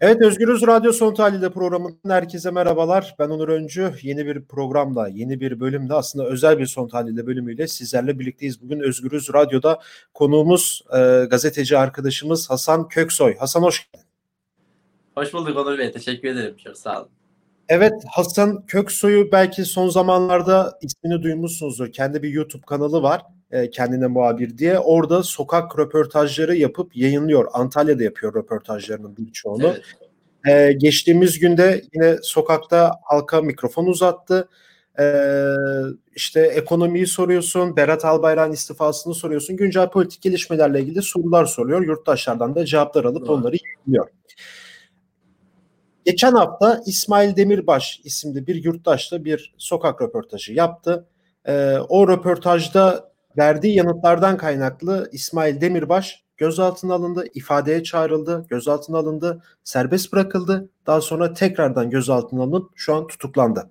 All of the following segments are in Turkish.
Evet Özgürüz Radyo Son Tahlil'de programından herkese merhabalar. Ben Onur Öncü. Yeni bir programda, yeni bir bölümde aslında özel bir Son Tahlil'de bölümüyle sizlerle birlikteyiz. Bugün Özgürüz Radyo'da konuğumuz e, gazeteci arkadaşımız Hasan Köksoy. Hasan hoş geldin. Hoş bulduk Onur Bey. Teşekkür ederim. Çok sağ olun. Evet Hasan Köksoy'u belki son zamanlarda ismini duymuşsunuzdur. Kendi bir YouTube kanalı var. E, kendine muhabir diye. Orada sokak röportajları yapıp yayınlıyor. Antalya'da yapıyor röportajlarının birçoğunu. Evet. E, geçtiğimiz günde yine sokakta halka mikrofon uzattı. E, işte ekonomiyi soruyorsun, Berat Albayrak'ın istifasını soruyorsun. Güncel politik gelişmelerle ilgili sorular soruyor. Yurttaşlardan da cevaplar alıp Doğru. onları yayınlıyor. Geçen hafta İsmail Demirbaş isimli bir yurttaşla bir sokak röportajı yaptı. Ee, o röportajda verdiği yanıtlardan kaynaklı İsmail Demirbaş gözaltına alındı, ifadeye çağrıldı, gözaltına alındı, serbest bırakıldı. Daha sonra tekrardan gözaltına alınıp şu an tutuklandı.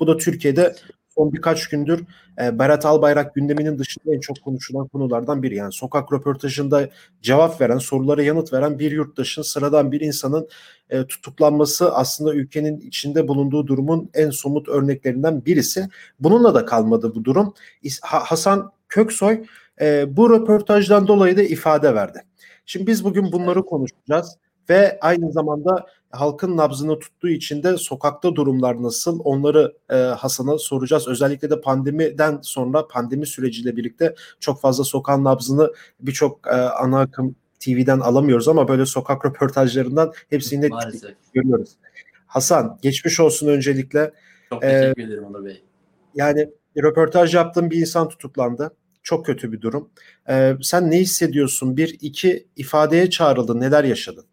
Bu da Türkiye'de son birkaç gündür e, Berat Albayrak gündeminin dışında en çok konuşulan konulardan biri. Yani sokak röportajında cevap veren, sorulara yanıt veren bir yurttaşın, sıradan bir insanın e, tutuklanması aslında ülkenin içinde bulunduğu durumun en somut örneklerinden birisi. Bununla da kalmadı bu durum. Hasan Köksoy e, bu röportajdan dolayı da ifade verdi. Şimdi biz bugün bunları konuşacağız ve aynı zamanda halkın nabzını tuttuğu için de sokakta durumlar nasıl onları e, Hasan'a soracağız. Özellikle de pandemiden sonra pandemi süreciyle birlikte çok fazla sokağın nabzını birçok e, ana akım TV'den alamıyoruz ama böyle sokak röportajlarından hepsini net görüyoruz. Hasan geçmiş olsun öncelikle. Çok teşekkür ee, ederim Onur Bey. Yani röportaj yaptığım bir insan tutuklandı. Çok kötü bir durum. Ee, sen ne hissediyorsun? Bir, iki ifadeye çağrıldın. Neler yaşadın?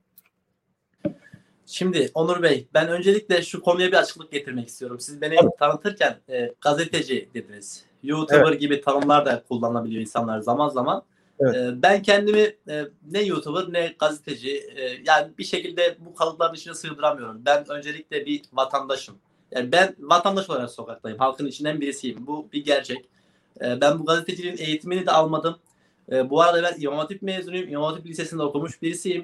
Şimdi Onur Bey, ben öncelikle şu konuya bir açıklık getirmek istiyorum. Siz beni evet. tanıtırken e, gazeteci dediniz. YouTuber evet. gibi tanımlar da kullanabiliyor insanlar zaman zaman. Evet. E, ben kendimi e, ne YouTuber ne gazeteci e, yani bir şekilde bu kalıpların içine sığdıramıyorum. Ben öncelikle bir vatandaşım. Yani ben vatandaş olarak sokaktayım. Halkın içinden birisiyim. Bu bir gerçek. E, ben bu gazeteciliğin eğitimini de almadım. E, bu arada ben İmam Hatip mezunuyum. İmam Hatip Lisesi'nde okumuş birisiyim.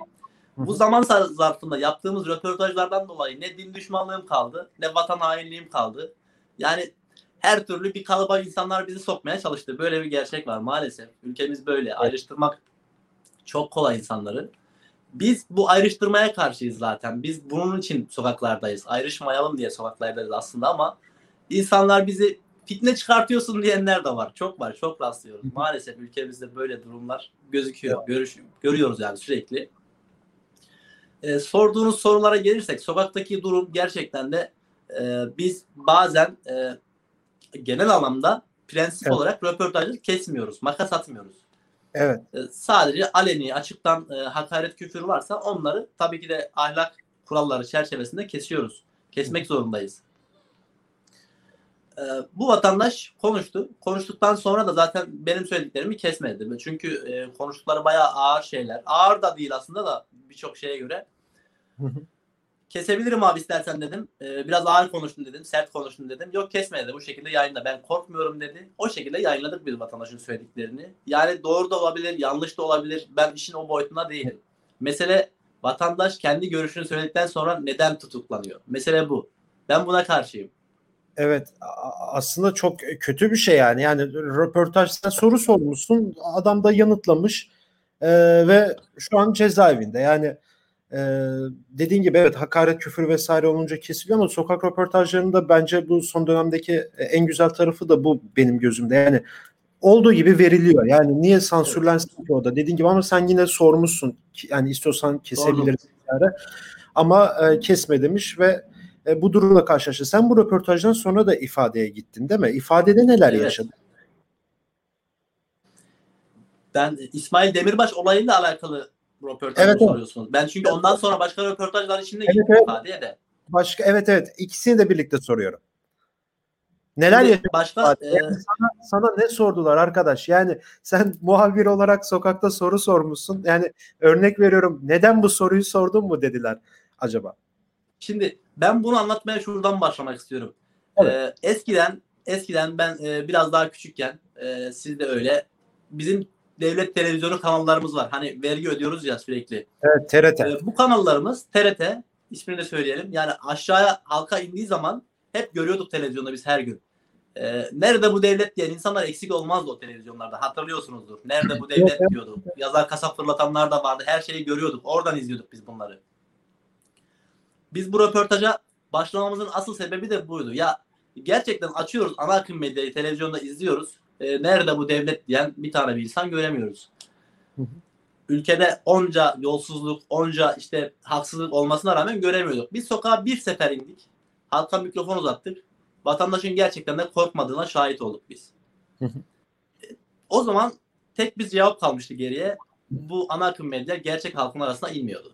Bu zaman zarfında yaptığımız röportajlardan dolayı ne din düşmanlığım kaldı ne vatan hainliğim kaldı. Yani her türlü bir kalıba insanlar bizi sokmaya çalıştı. Böyle bir gerçek var maalesef. Ülkemiz böyle. Ayrıştırmak çok kolay insanları. Biz bu ayrıştırmaya karşıyız zaten. Biz bunun için sokaklardayız. Ayrışmayalım diye sokaklardayız aslında ama insanlar bizi fitne çıkartıyorsun diyenler de var. Çok var. Çok rastlıyoruz. Maalesef ülkemizde böyle durumlar gözüküyor. Görüş, görüyoruz yani sürekli. E, sorduğunuz sorulara gelirsek sokaktaki durum gerçekten de e, biz bazen e, genel anlamda prensip evet. olarak röportajı kesmiyoruz. Makas atmıyoruz. Evet. E, sadece aleni açıktan e, hakaret küfür varsa onları tabii ki de ahlak kuralları çerçevesinde kesiyoruz. Kesmek zorundayız. E, bu vatandaş konuştu. Konuştuktan sonra da zaten benim söylediklerimi kesmedi. Çünkü e, konuştukları bayağı ağır şeyler. Ağır da değil aslında da birçok şeye göre. Kesebilirim abi istersen dedim. Ee, biraz ağır konuştun dedim. Sert konuştun dedim. Yok kesme dedi. Bu şekilde yayında. Ben korkmuyorum dedi. O şekilde yayınladık biz vatandaşın söylediklerini. Yani doğru da olabilir, yanlış da olabilir. Ben işin o boyutuna değilim. Mesele vatandaş kendi görüşünü söyledikten sonra neden tutuklanıyor? Mesele bu. Ben buna karşıyım. Evet aslında çok kötü bir şey yani. Yani röportajda soru sormuşsun adam da yanıtlamış ee, ve şu an cezaevinde. Yani ee, dediğin gibi evet hakaret, küfür vesaire olunca kesiliyor ama sokak röportajlarında bence bu son dönemdeki en güzel tarafı da bu benim gözümde. Yani olduğu gibi veriliyor. Yani niye sansürlensin ki o da? Dediğin gibi ama sen yine sormuşsun. Yani istiyorsan kesebiliriz. Ama e, kesme demiş ve e, bu durumla karşılaştı. Sen bu röportajdan sonra da ifadeye gittin değil mi? İfadede neler evet. yaşadın? Ben İsmail Demirbaş olayıyla alakalı röportajı evet, soruyorsunuz. Evet. Ben çünkü ondan sonra başka röportajlar içinde evet, evet. ifadeye de. Başka evet evet ikisini de birlikte soruyorum. Neler yaşadın? Başka e... yani sana, sana ne sordular arkadaş? Yani sen muhabir olarak sokakta soru sormuşsun. Yani örnek veriyorum. Neden bu soruyu sordun mu dediler acaba? Şimdi ben bunu anlatmaya şuradan başlamak istiyorum. Evet. Ee, eskiden eskiden ben e, biraz daha küçükken e, siz de öyle bizim devlet televizyonu kanallarımız var. Hani vergi ödüyoruz ya sürekli. Evet TRT. E, bu kanallarımız TRT ismini de söyleyelim. Yani aşağıya halka indiği zaman hep görüyorduk televizyonda biz her gün. Ee, nerede bu devlet diyen insanlar eksik olmazdı o televizyonlarda. Hatırlıyorsunuzdur. Nerede bu devlet diyordu. Yazar kasap fırlatanlar da vardı. Her şeyi görüyorduk. Oradan izliyorduk biz bunları. Biz bu röportaja başlamamızın asıl sebebi de buydu. Ya gerçekten açıyoruz ana akım medyayı televizyonda izliyoruz. Ee, nerede bu devlet diyen bir tane bir insan göremiyoruz. Ülkede onca yolsuzluk, onca işte haksızlık olmasına rağmen göremiyorduk. Biz sokağa bir sefer indik. Halka mikrofon uzattık vatandaşın gerçekten de korkmadığına şahit olduk biz. o zaman tek bir cevap kalmıştı geriye. Bu ana akım medya gerçek halkın arasına inmiyordu.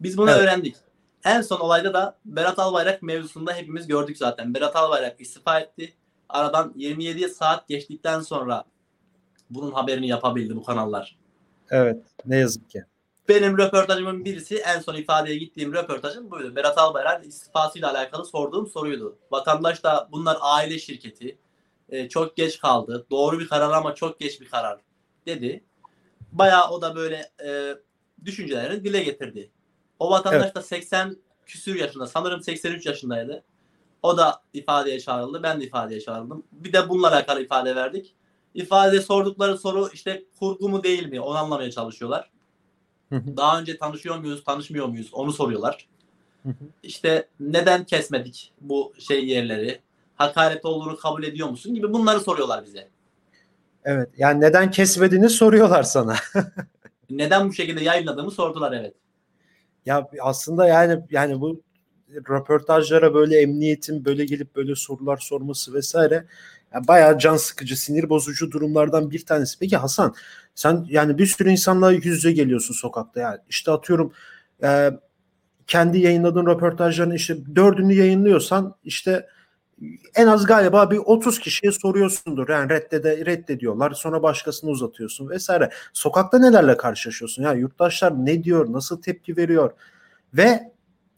Biz bunu evet. öğrendik. En son olayda da Berat Albayrak mevzusunda hepimiz gördük zaten. Berat Albayrak istifa etti. Aradan 27 saat geçtikten sonra bunun haberini yapabildi bu kanallar. Evet ne yazık ki. Benim röportajımın birisi en son ifadeye gittiğim röportajım buydu. Berat Albayrak istifasıyla alakalı sorduğum soruydu. Vatandaş da bunlar aile şirketi. E, çok geç kaldı. Doğru bir karar ama çok geç bir karar dedi. Bayağı o da böyle e, düşüncelerini dile getirdi. O vatandaş evet. da 80 küsür yaşında sanırım 83 yaşındaydı. O da ifadeye çağrıldı. Ben de ifadeye çağrıldım. Bir de bununla alakalı ifade verdik. İfade sordukları soru işte kurgu mu değil mi onu anlamaya çalışıyorlar. Daha önce tanışıyor muyuz, tanışmıyor muyuz onu soruyorlar. İşte neden kesmedik bu şey yerleri? Hakaret olduğunu kabul ediyor musun gibi bunları soruyorlar bize. Evet. Yani neden kesmediğini soruyorlar sana. neden bu şekilde yayınladığımı sordular evet. Ya aslında yani yani bu röportajlara böyle emniyetin böyle gelip böyle sorular sorması vesaire yani bayağı can sıkıcı, sinir bozucu durumlardan bir tanesi. Peki Hasan sen yani bir sürü insanla yüz yüze geliyorsun sokakta yani. İşte atıyorum e, kendi yayınladığın röportajların işte dördünü yayınlıyorsan işte en az galiba bir 30 kişiye soruyorsundur. Yani reddede reddediyorlar. Sonra başkasını uzatıyorsun vesaire. Sokakta nelerle karşılaşıyorsun? Ya yurttaşlar ne diyor? Nasıl tepki veriyor? Ve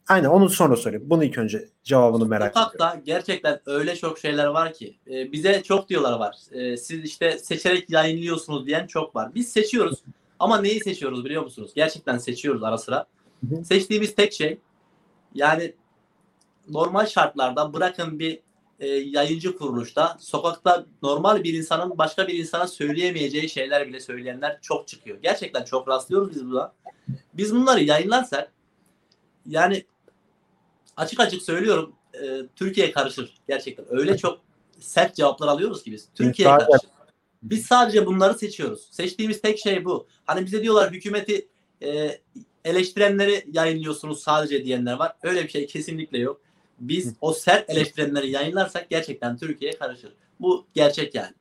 Aynen onu sonra sorayım. Bunu ilk önce cevabını merak Sokakta ediyorum. Sokakta gerçekten öyle çok şeyler var ki. E, bize çok diyorlar var. E, siz işte seçerek yayınlıyorsunuz diyen çok var. Biz seçiyoruz. Ama neyi seçiyoruz biliyor musunuz? Gerçekten seçiyoruz ara sıra. Hı hı. Seçtiğimiz tek şey yani normal şartlarda bırakın bir e, yayıncı kuruluşta sokakta normal bir insanın başka bir insana söyleyemeyeceği şeyler bile söyleyenler çok çıkıyor. Gerçekten çok rastlıyoruz biz buna. Biz bunları yayınlarsak yani açık açık söylüyorum e, Türkiye karışır gerçekten. Öyle çok sert cevaplar alıyoruz ki biz. Türkiye karışır. Biz sadece bunları seçiyoruz. Seçtiğimiz tek şey bu. Hani bize diyorlar hükümeti e, eleştirenleri yayınlıyorsunuz sadece diyenler var. Öyle bir şey kesinlikle yok. Biz o sert eleştirenleri yayınlarsak gerçekten Türkiye karışır. Bu gerçek yani.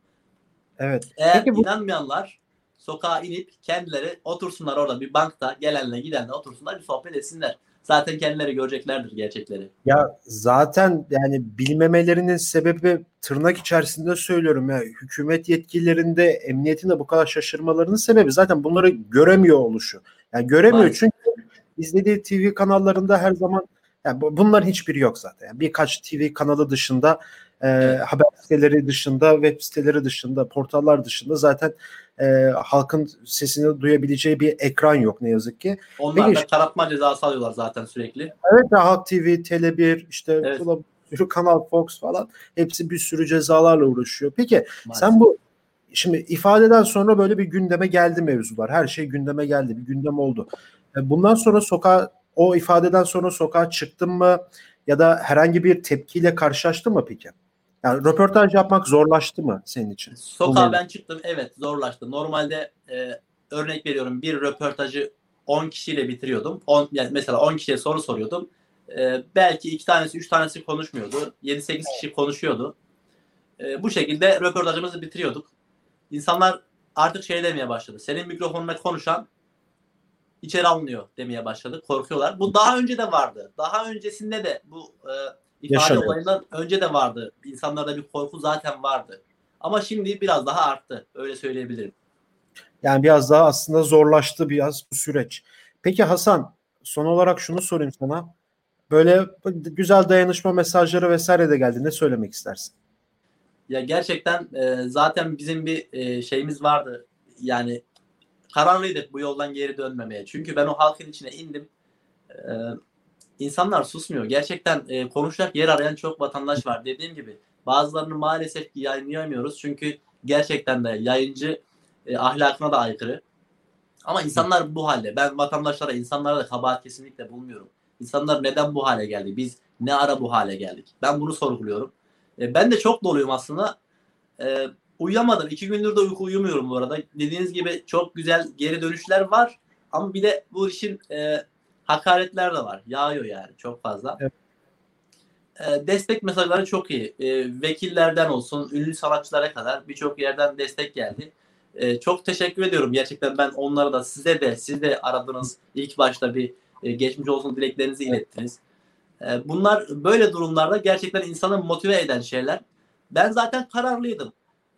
Evet. Eğer Peki bu... inanmayanlar sokağa inip kendileri otursunlar orada bir bankta gelenle gidenle otursunlar bir sohbet etsinler zaten kendileri göreceklerdir gerçekleri. Ya zaten yani bilmemelerinin sebebi tırnak içerisinde söylüyorum ya hükümet yetkililerinde emniyetin de bu kadar şaşırmalarının sebebi zaten bunları göremiyor oluşu. Yani göremiyor Maalesef. çünkü izlediği TV kanallarında her zaman yani bunların hiçbiri yok zaten. Yani birkaç TV kanalı dışında e, haber siteleri dışında, web siteleri dışında, portallar dışında zaten e, halkın sesini duyabileceği bir ekran yok ne yazık ki. Onlar Peki, da taratma cezası alıyorlar zaten sürekli. Evet Halk TV, Tele1, işte evet. sürü Kanal Fox falan hepsi bir sürü cezalarla uğraşıyor. Peki Maalesef. sen bu şimdi ifadeden sonra böyle bir gündeme geldi mevzular. Her şey gündeme geldi. Bir gündem oldu. E, bundan sonra sokağa o ifadeden sonra sokağa çıktın mı ya da herhangi bir tepkiyle karşılaştın mı peki? Yani röportaj yapmak zorlaştı mı senin için? Sokağa ben çıktım evet zorlaştı. Normalde e, örnek veriyorum bir röportajı 10 kişiyle bitiriyordum. 10 yani mesela 10 kişiye soru soruyordum. E, belki iki tanesi, üç tanesi konuşmuyordu. 7-8 kişi konuşuyordu. E, bu şekilde röportajımızı bitiriyorduk. İnsanlar artık şey demeye başladı. Senin mikrofonuna konuşan içeri alınıyor demeye başladı. Korkuyorlar. Bu daha önce de vardı. Daha öncesinde de bu e, ifade Yaşanıyor. olayından önce de vardı. İnsanlarda bir korku zaten vardı. Ama şimdi biraz daha arttı. Öyle söyleyebilirim. Yani biraz daha aslında zorlaştı biraz bu süreç. Peki Hasan son olarak şunu sorayım sana. Böyle güzel dayanışma mesajları vesaire de geldi. Ne söylemek istersin? Ya gerçekten e, zaten bizim bir e, şeyimiz vardı. Yani kararlıydık bu yoldan geri dönmemeye. Çünkü ben o halkın içine indim. E, insanlar susmuyor. Gerçekten e, konuşacak yer arayan çok vatandaş var. Dediğim gibi bazılarını maalesef ki yayınlayamıyoruz. Çünkü gerçekten de yayıncı e, ahlakına da aykırı. Ama insanlar bu halde. Ben vatandaşlara, insanlara da kabahat kesinlikle bulmuyorum. İnsanlar neden bu hale geldi? Biz ne ara bu hale geldik? Ben bunu sorguluyorum. E, ben de çok doluyum aslında. E, uyuyamadım. İki gündür de uyku uyumuyorum bu arada. Dediğiniz gibi çok güzel geri dönüşler var. Ama bir de bu işin e, hakaretler de var. Yağıyor yani çok fazla. Evet. E, destek mesajları çok iyi. E, vekillerden olsun, ünlü sanatçılara kadar birçok yerden destek geldi. E, çok teşekkür ediyorum. Gerçekten ben onlara da size de siz de aradınız. İlk başta bir e, geçmiş olsun dileklerinizi ilettiniz. E, bunlar böyle durumlarda gerçekten insanı motive eden şeyler. Ben zaten kararlıydım.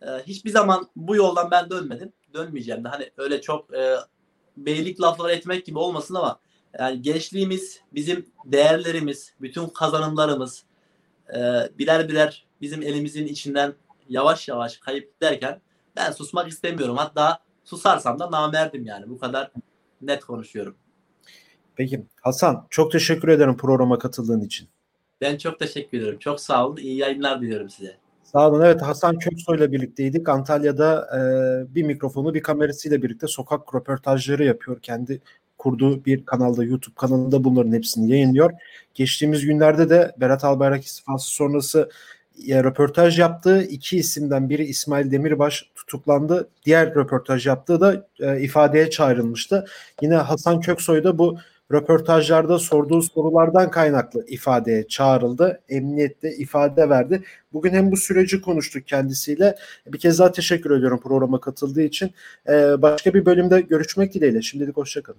E, hiçbir zaman bu yoldan ben dönmedim. Dönmeyeceğim de hani öyle çok e, beylik lafları etmek gibi olmasın ama yani gençliğimiz, bizim değerlerimiz, bütün kazanımlarımız e, birer birer bizim elimizin içinden yavaş yavaş kayıp giderken ben susmak istemiyorum. Hatta susarsam da namerdim yani. Bu kadar net konuşuyorum. Peki Hasan çok teşekkür ederim programa katıldığın için. Ben çok teşekkür ederim. Çok sağ olun. İyi yayınlar diliyorum size. Sağ olun. Evet Hasan Köksoy ile birlikteydik. Antalya'da e, bir mikrofonu bir kamerasıyla birlikte sokak röportajları yapıyor. Kendi kurduğu bir kanalda YouTube kanalında bunların hepsini yayınlıyor. Geçtiğimiz günlerde de Berat Albayrak istifası sonrası e, röportaj yaptığı iki isimden biri İsmail Demirbaş tutuklandı. Diğer röportaj yaptığı da e, ifadeye çağrılmıştı. Yine Hasan Köksoy da bu röportajlarda sorduğu sorulardan kaynaklı ifadeye çağrıldı. Emniyette ifade verdi. Bugün hem bu süreci konuştuk kendisiyle. Bir kez daha teşekkür ediyorum programa katıldığı için. Ee, başka bir bölümde görüşmek dileğiyle. Şimdilik hoşçakalın.